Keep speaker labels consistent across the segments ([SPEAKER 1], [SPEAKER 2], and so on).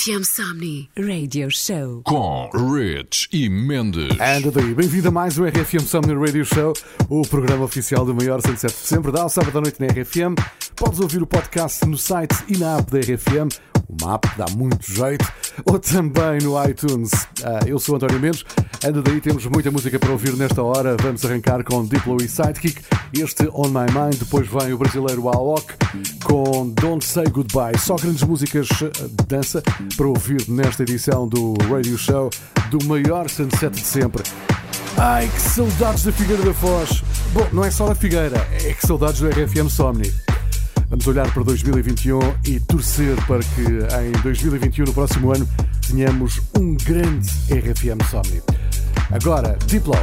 [SPEAKER 1] RFM Somni Radio Show
[SPEAKER 2] com Rich e Mendes.
[SPEAKER 3] Anda daí, bem-vindo a mais um RFM Somni Radio Show, o programa oficial do maior 107 de sempre, dá ao sábado à noite na RFM. Podes ouvir o podcast no site e na app da RFM, app que dá muito jeito, ou também no iTunes. Ah, eu sou António Mendes, anda daí, temos muita música para ouvir nesta hora. Vamos arrancar com Diplo e Sidekick, este On My Mind, depois vem o brasileiro Alok com Don't Say Goodbye. Só grandes músicas ah, de dança para ouvir nesta edição do Radio Show do maior sunset de sempre. Ai, que saudades da Figueira da Foz! Bom, não é só da Figueira, é que saudades do RFM Somni. Vamos olhar para 2021 e torcer para que em 2021, no próximo ano, tenhamos um grande RFM Somni. Agora, Diplo.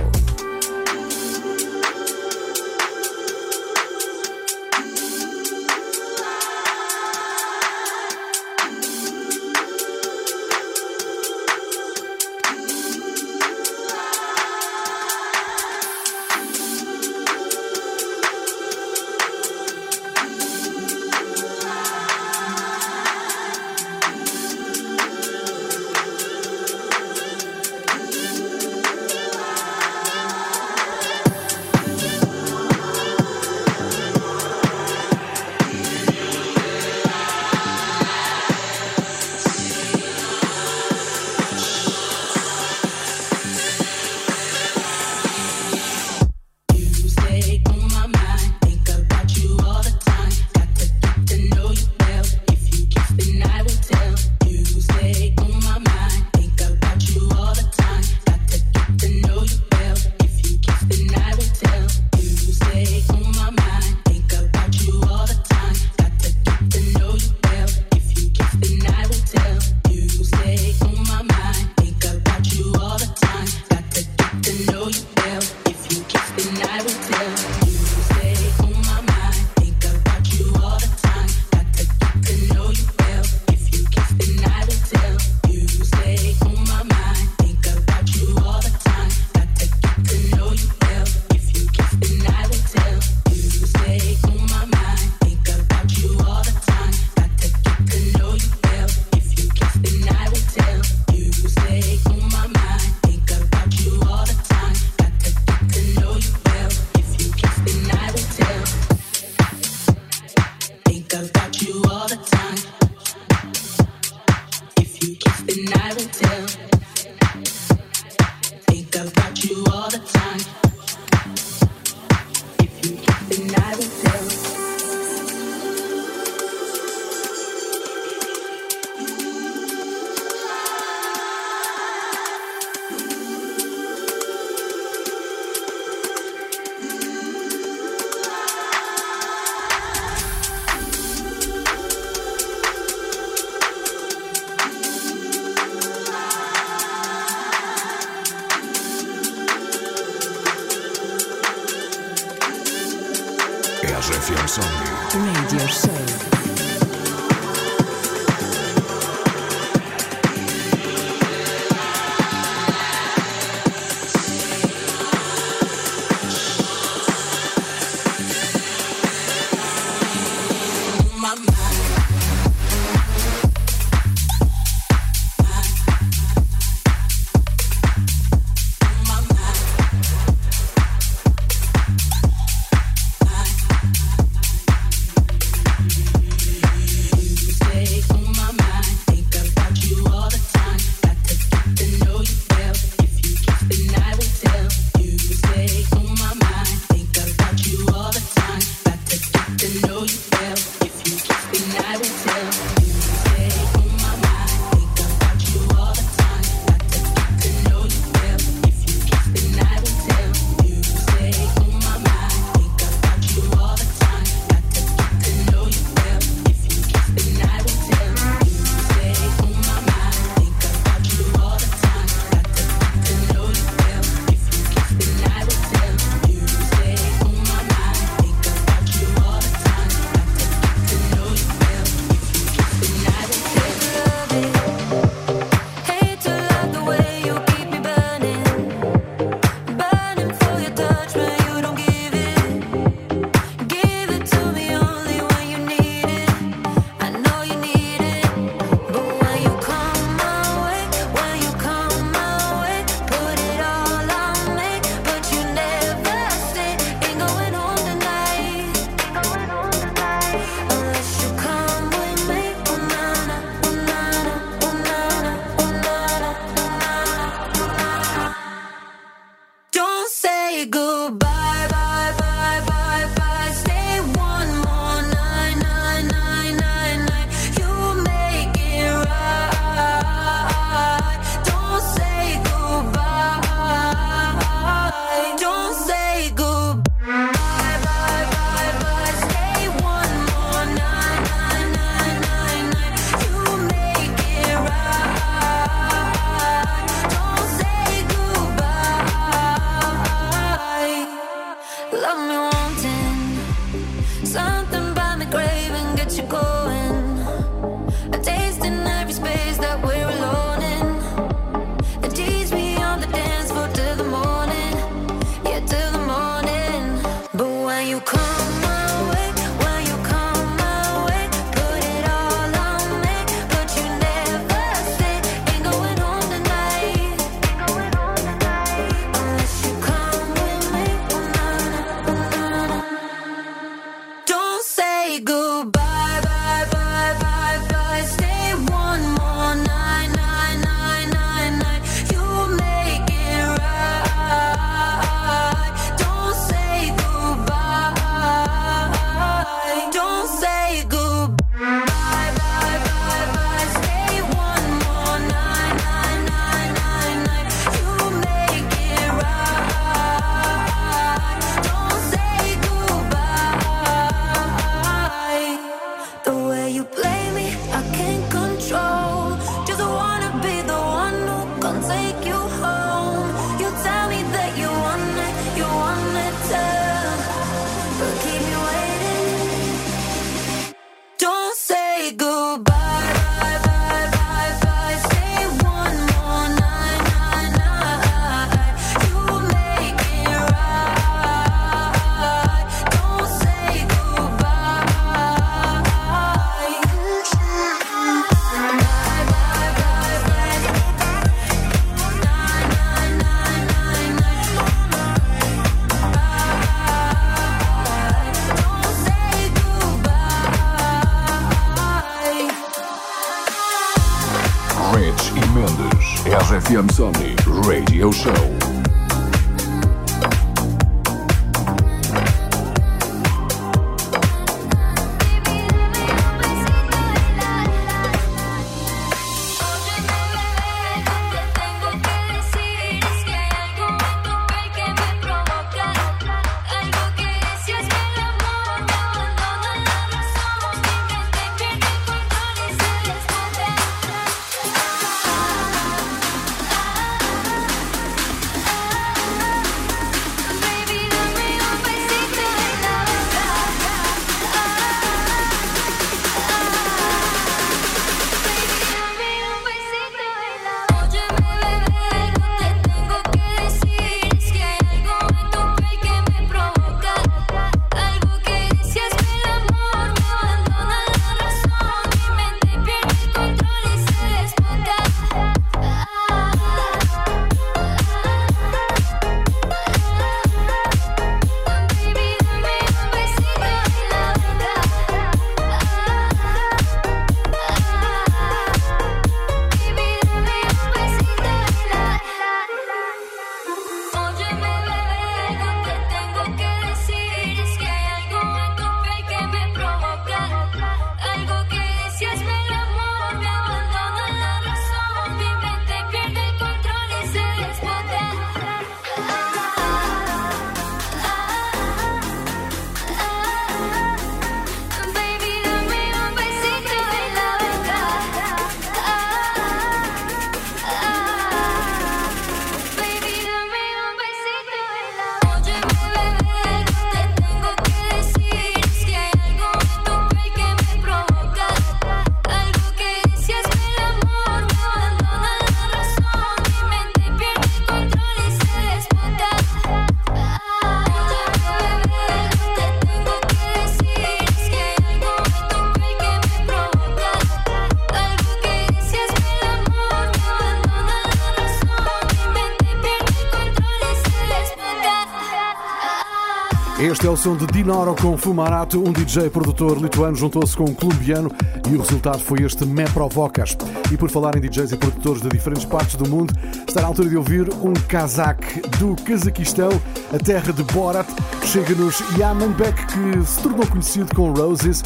[SPEAKER 4] Este é o som de Dinoro com Fumarato, um DJ produtor lituano juntou-se com um colombiano e o resultado foi este Me Provocas. E por falar em DJs e produtores de diferentes partes do mundo, está na altura de ouvir um cazaque do Cazaquistão, a terra de Borat. Chega-nos Yaman Beck, que se tornou conhecido com Roses,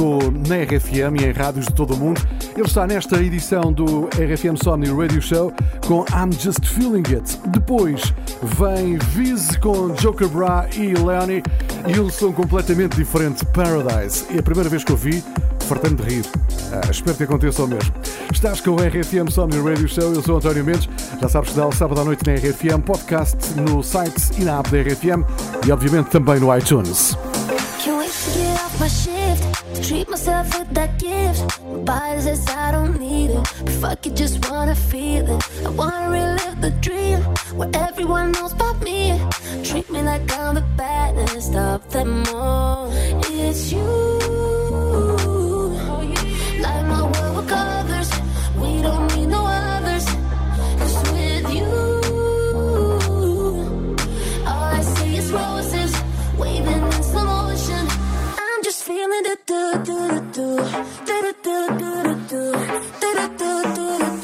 [SPEAKER 4] tocou na RFM e em rádios de todo o mundo. Ele está nesta edição do RFM Sony Radio Show com I'm Just Feeling It. Depois vem Viz com Joker Bra e Leonie e um som completamente diferente, Paradise. É a primeira vez que eu vi, fartando de rir. Ah, espero que aconteça o mesmo. Estás com o RFM Sony Radio Show, eu sou António Mendes. Já sabes que dá o sábado à noite na RFM, podcast no site e na app da RFM e obviamente também no iTunes. Treat myself with that gift. My body says I don't need it. But fuck it, just wanna feel it. I wanna relive the dream where everyone knows about me. Treat me like I'm the baddest of them all. It's you. Feeling do do do. Do do do do do do. Do do do do do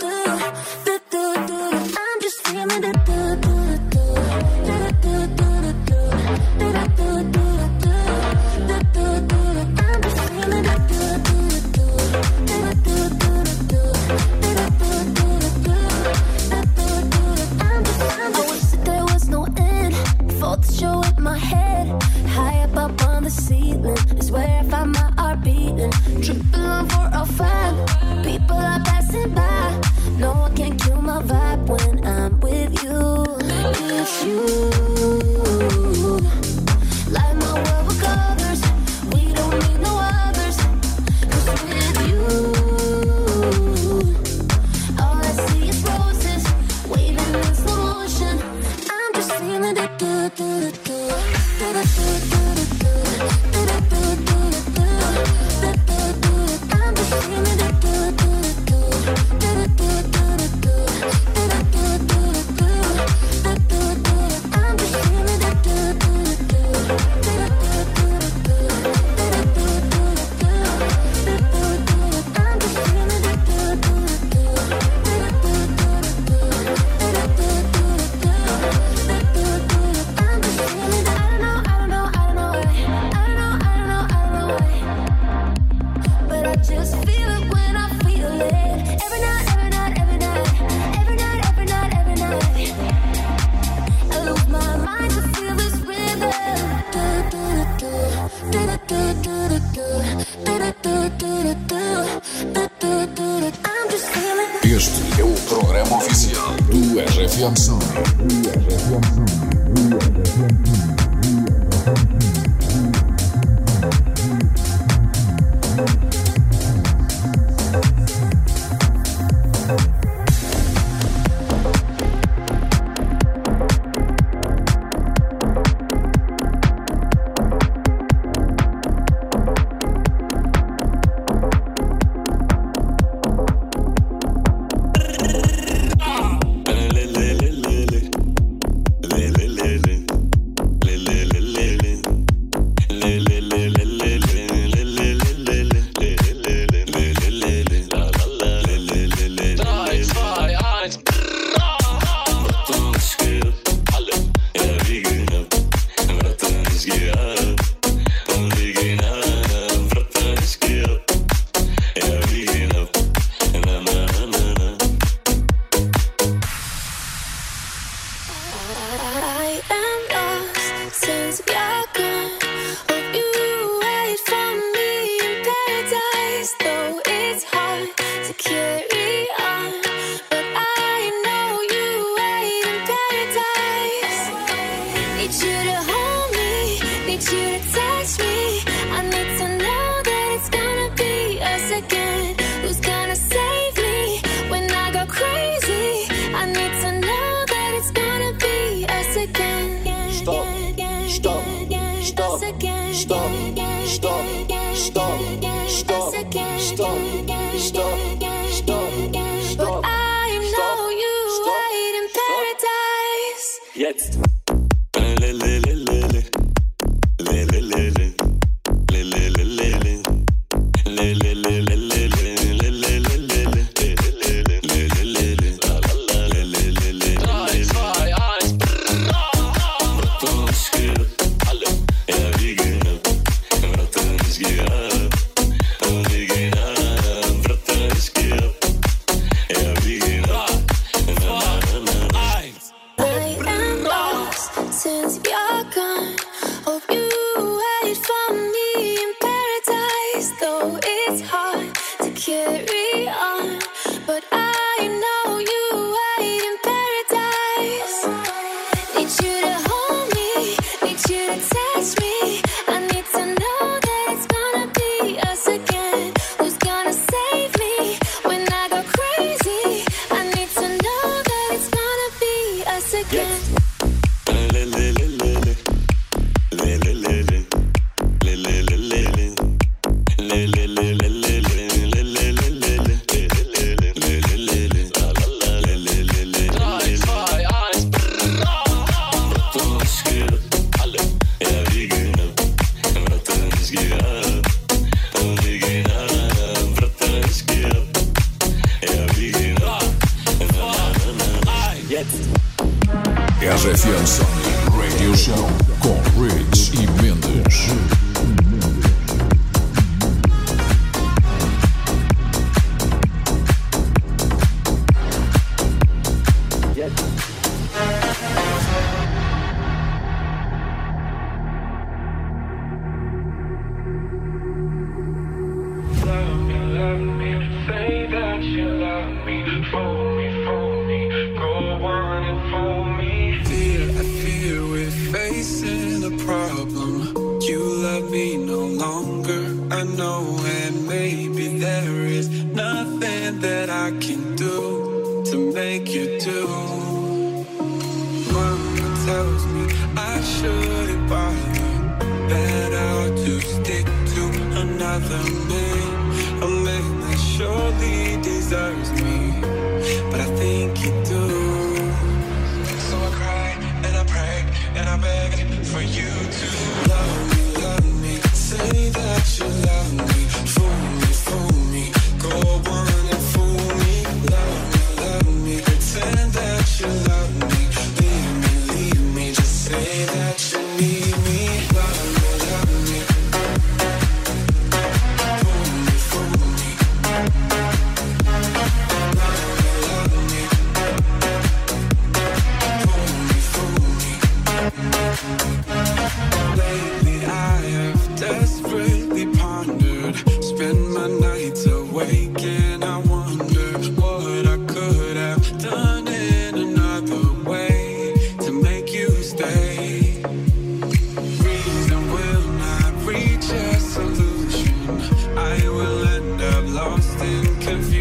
[SPEAKER 5] Jetzt.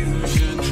[SPEAKER 6] illusion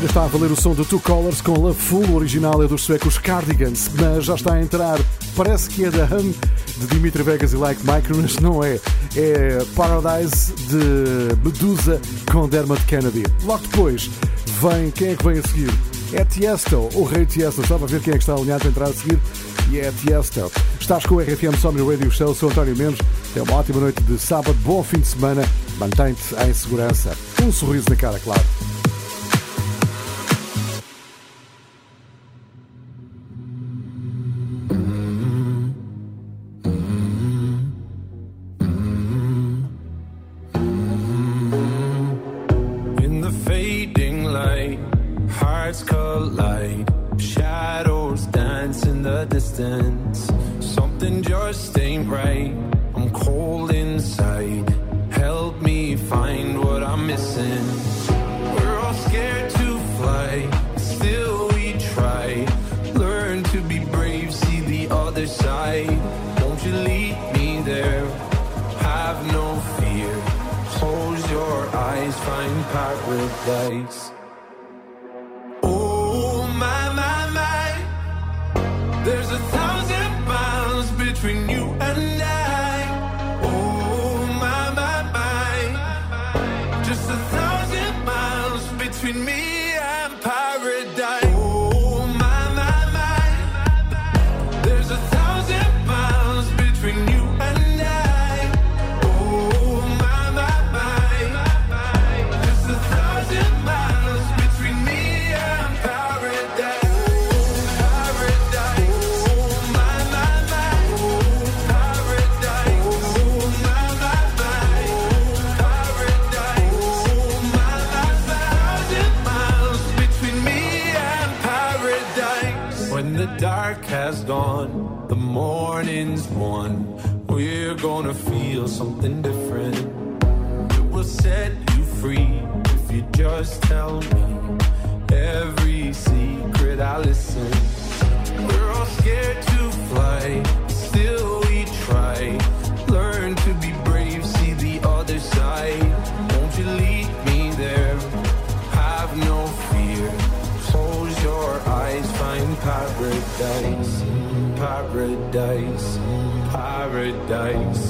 [SPEAKER 7] Ainda está a valer o som do Two Colors com La Full, o original é dos suecos Cardigans, mas já está a entrar, parece que é da Hum, de Dimitri Vegas e Like Mike, mas não é. É Paradise de Medusa com Dermot Kennedy. Logo depois, vem quem é que vem a seguir? É Tiesto, o rei Tiesto. Estava a ver quem é que está alinhado para entrar a seguir e é Tiesto. Estás com o RFM Somni Radio Show, sou António Mendes. É uma ótima noite de sábado, bom fim de semana, mantém-te em segurança. Um sorriso na cara, claro.
[SPEAKER 8] Between me something different. It will set you free if you just tell me every secret I listen. We're all scared to fly, still we try. Learn to be brave, see the other side. Won't you lead me there? Have no fear. Close your eyes, find paradise, paradise, paradise.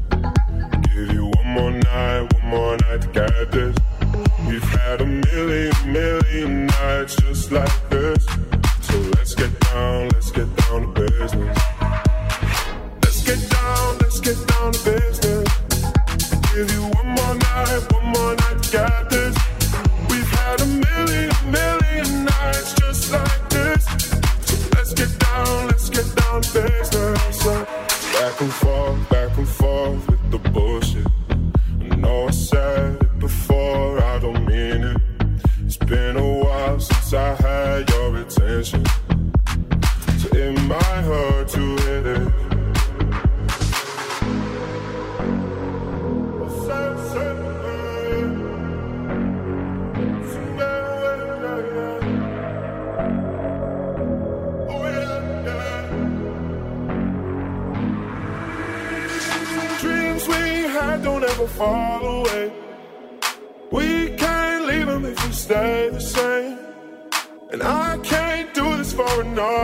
[SPEAKER 9] So let's get down, let's get down to business. Let's get down, let's get down to business. Give you one more night, one more night to this. We've had a million, million nights just like this. Let's get down, let's get down to business. Back and forth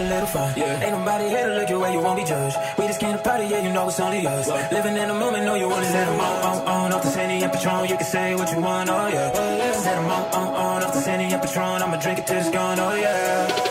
[SPEAKER 9] A
[SPEAKER 10] little, have a little fun. Yeah. Ain't nobody here to look your way, you won't be judged. We just came to party, yeah, you know it's only us. Living in the moment, know you wanna set 'em on, on, on. Off the Sandy and Patron, you can say what you want, oh yeah. Set 'em on, on, on. Off the Sandy and Patron, I'ma drink it till it's gone, oh yeah.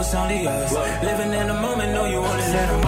[SPEAKER 10] It's only us. Living in the moment, know you wanna let 'em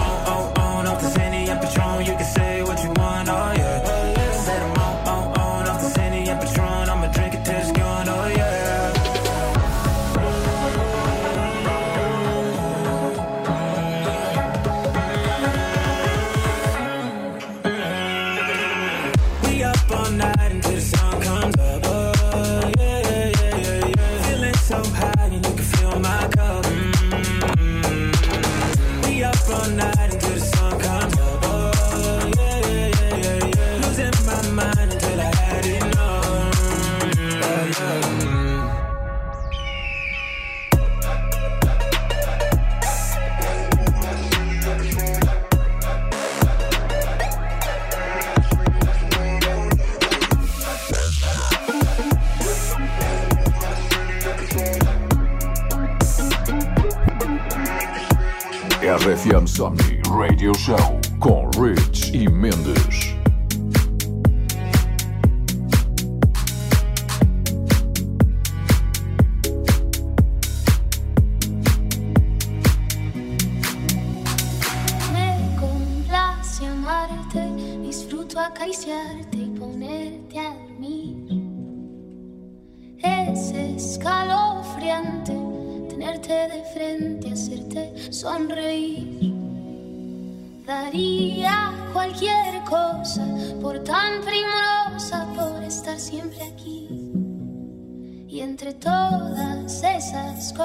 [SPEAKER 2] RFM Somni Radio Show com Rich e Mendes.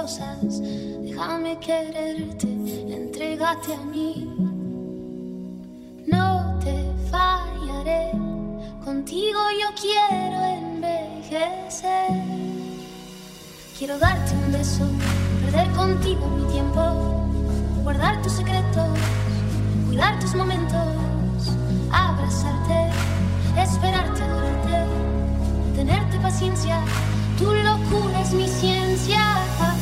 [SPEAKER 11] Déjame quererte, entrégate a mí. No te fallaré, contigo yo quiero envejecer. Quiero darte un beso, perder contigo mi tiempo, guardar tus secretos, cuidar tus momentos, abrazarte, esperarte, adorarte, tenerte paciencia. Tu locura es mi ciencia.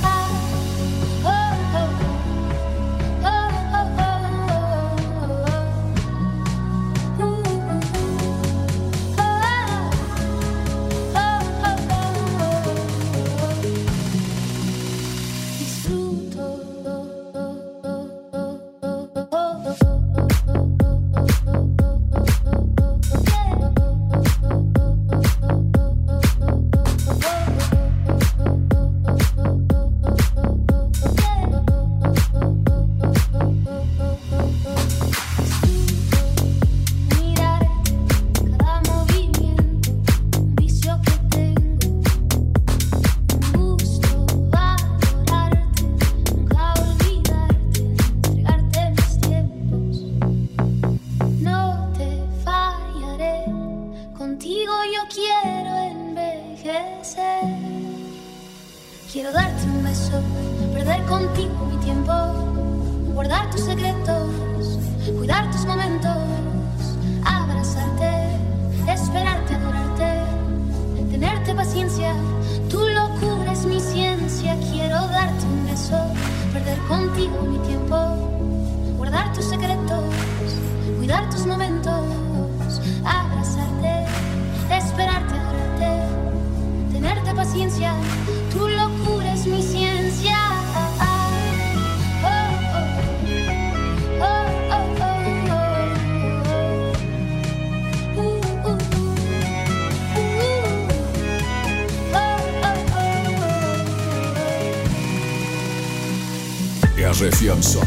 [SPEAKER 12] I'm
[SPEAKER 7] sorry.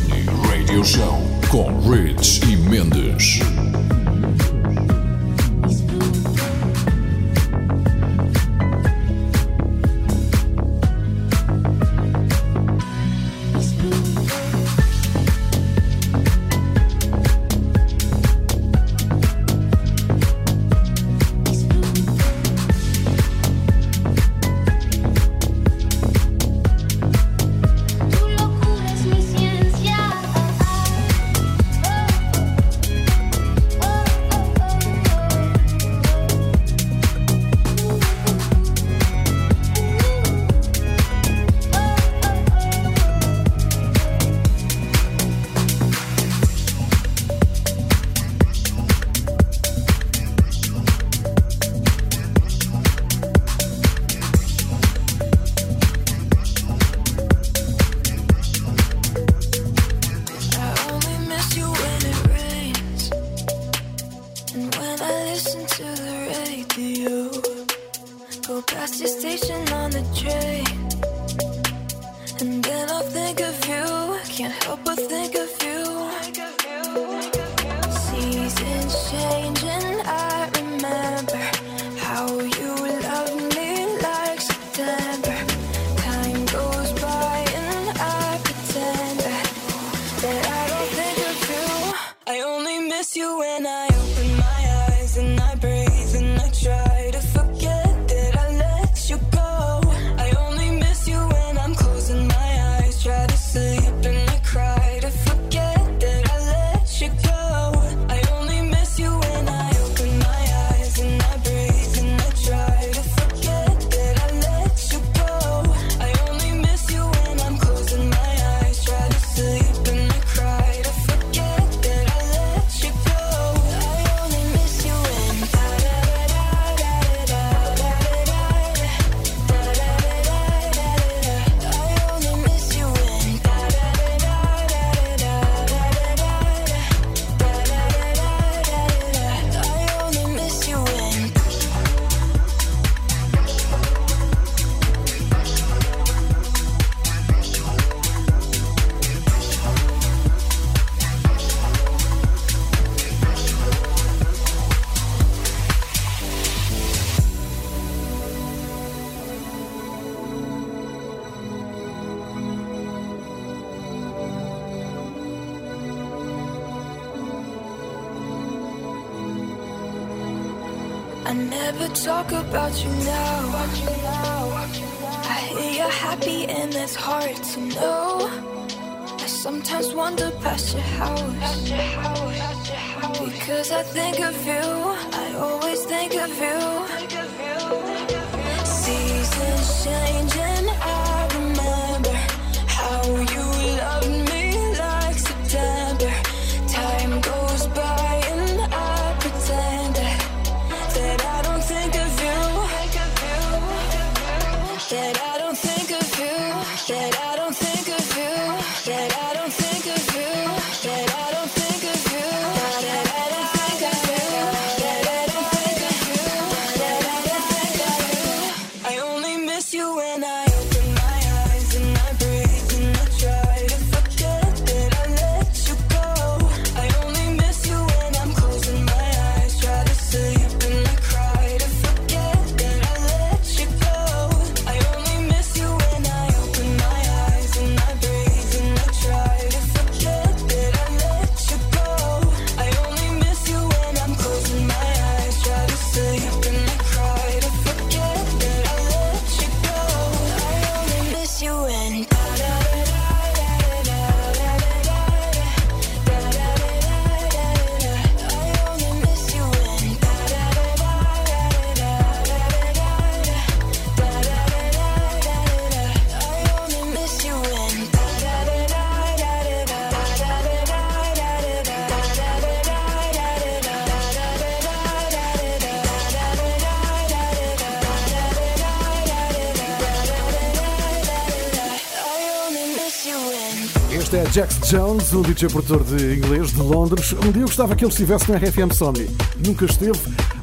[SPEAKER 7] Jones, um DJ produtor de inglês de Londres. Um dia eu gostava que ele estivesse no RFM Somni. Nunca esteve,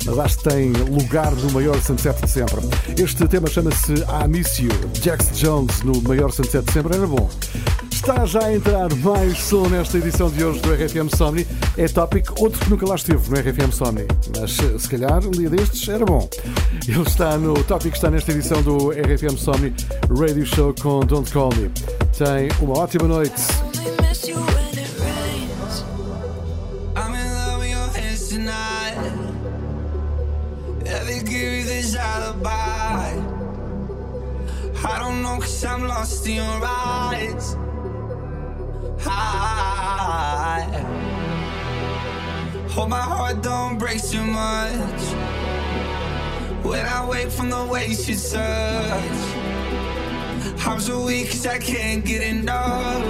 [SPEAKER 7] mas acho que tem lugar no maior sunset de sempre. Este tema chama-se I Miss You. Jax Jones no maior sunset de sempre era bom. Está já a entrar mais som nesta edição de hoje do RFM Somni. É Topic, outro que nunca lá esteve no RFM Somni. Mas se calhar um dia destes era bom. Ele está no Topic, está nesta edição do RFM Somni Radio Show com Don't Call Me. Tem uma ótima noite.
[SPEAKER 13] They give you this alibi. I don't know, cause I'm lost in your eyes. I hope my heart don't break too much. When I wake from the ways you touch. I'm so weak cause I can't get enough.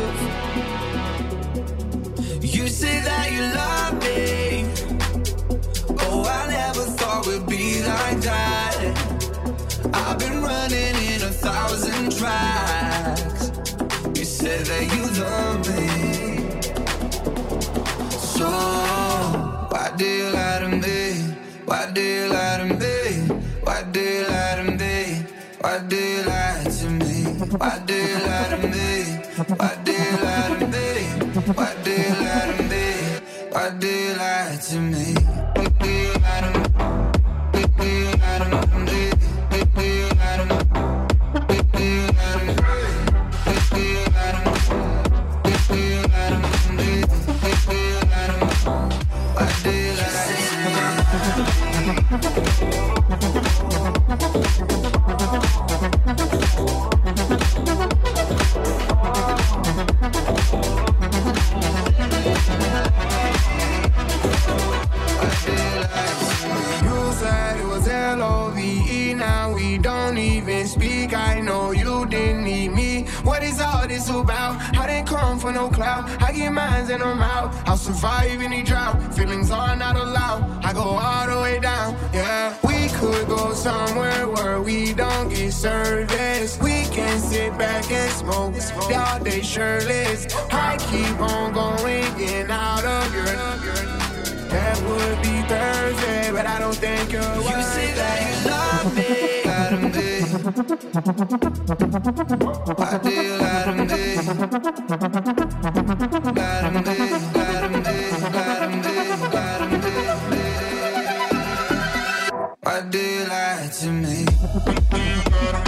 [SPEAKER 13] You say that you love me. Be like that. I've been running in a thousand tracks. You said that you love me. So, why do you lie to me? Why do you lie to me? Why do you lie to me? Why do you lie to me? Why do you lie to me? Why do you lie to me? Why do you lie to me? Why do you lie to me?
[SPEAKER 14] Is about? I didn't come for no clout. I get mines and I'm out. I'll survive any drought. Feelings are not allowed. I go all the way down. Yeah, we could go somewhere where we don't get service. We can sit back and smoke all day shirtless. I keep on going, getting out of your. That would be Thursday, but I don't think you're
[SPEAKER 13] You say that you love me. Why do you lie to me?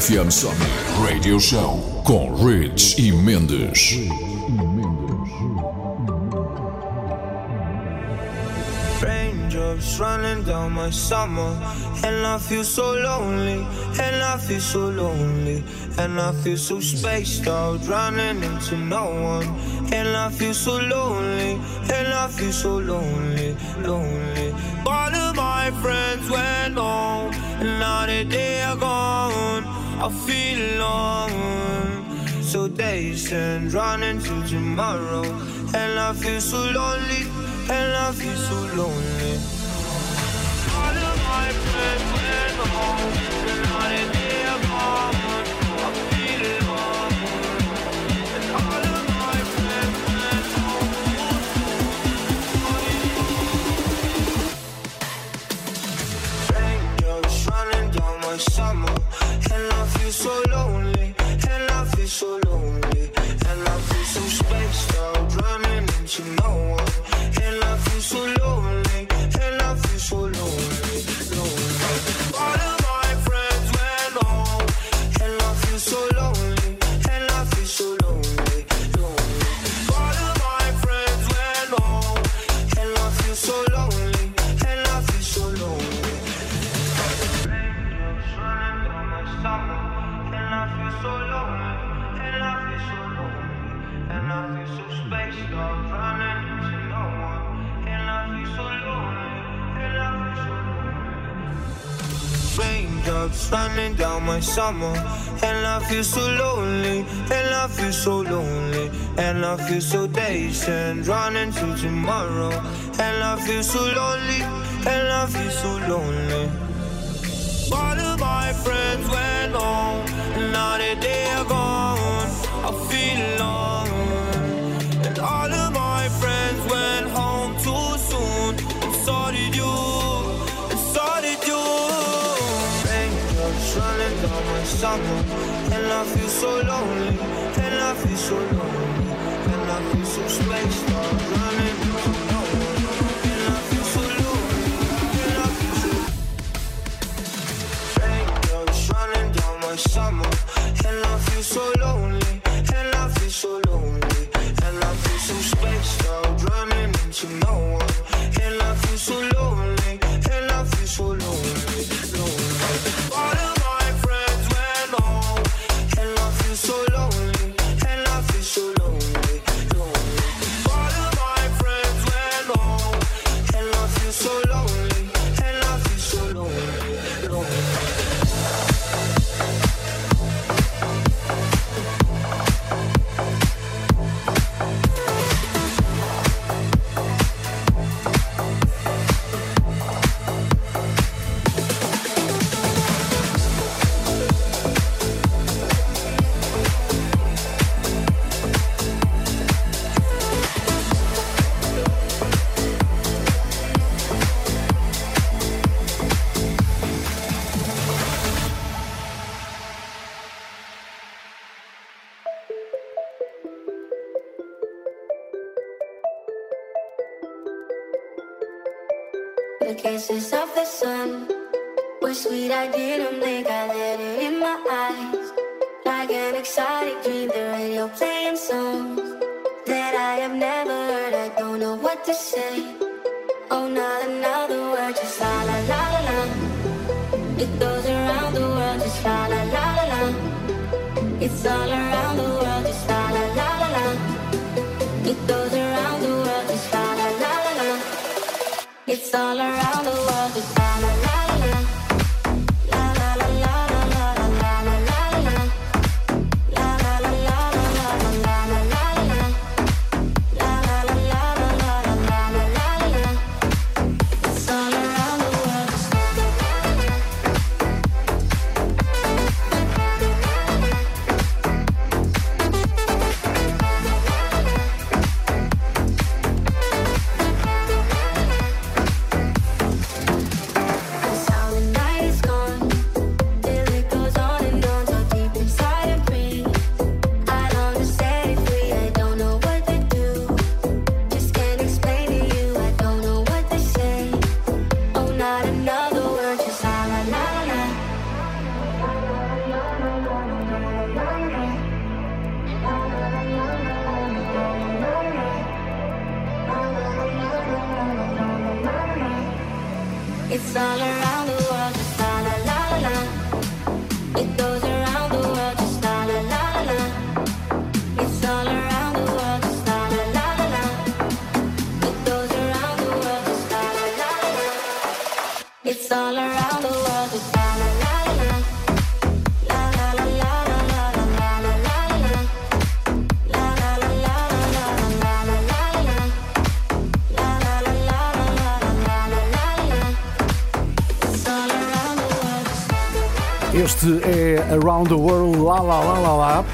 [SPEAKER 15] RFM Somnii Radio Show
[SPEAKER 2] com Rich e Mendes.
[SPEAKER 13] Raindrops running down my summer, and I feel so lonely, and I feel so lonely, and I feel so spaced out, running into no one, and I feel so lonely, and I feel so lonely, lonely. All of my friends went home, and now they are gone, I feel alone. So days and running to tomorrow, and I feel so lonely, and I feel so lonely. All of my friends went home, and I feel alone. And all of my friends running down my summer, so lonely, and I feel so lonely, running down my summer, and I feel so lonely, and I feel so lonely, and I feel so dazed and running to tomorrow, and I feel so lonely, and I feel so lonely. Down and I feel so lonely, and I feel so lonely, and I feel so spaced out, I
[SPEAKER 16] didn't blink. I let it in my eyes. Like an exotic dream, the radio playing songs that I have never heard. I don't know what to say. Oh, not another word, just la la la la. It goes around the world, just la la la la. It's all around the world, just la la la la. It goes around the world, just la la la la. It's all around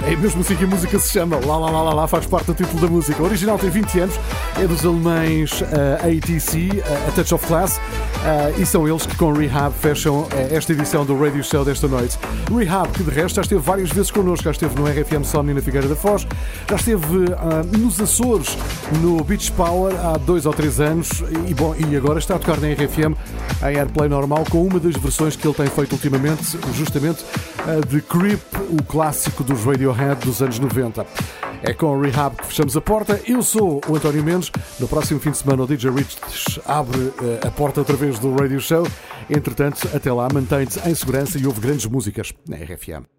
[SPEAKER 7] É mesmo assim que a música se chama, lá lá lá lá lá, faz parte do título da música. O original tem 20 anos, é dos alemães uh, ATC, uh, A Touch of Class, uh, e são eles que com Rehab fecham esta edição do Radio Show desta noite. Rehab, que de resto já esteve várias vezes connosco, já esteve no RFM Somni na Figueira da Foz, já esteve nos Açores, no Beach Power há dois ou três anos, e, bom, e agora está a tocar na RFM em Airplay normal com uma das versões que ele tem feito ultimamente, justamente de Creep, o clássico dos Radiohead dos anos 90. É com Rehab que fechamos a porta. Eu sou o António Mendes. No próximo fim de semana, o DJ Rich abre eh, a porta outra vez do Radio Show. Entretanto, até lá, mantém-te em segurança e ouve grandes músicas na RFM.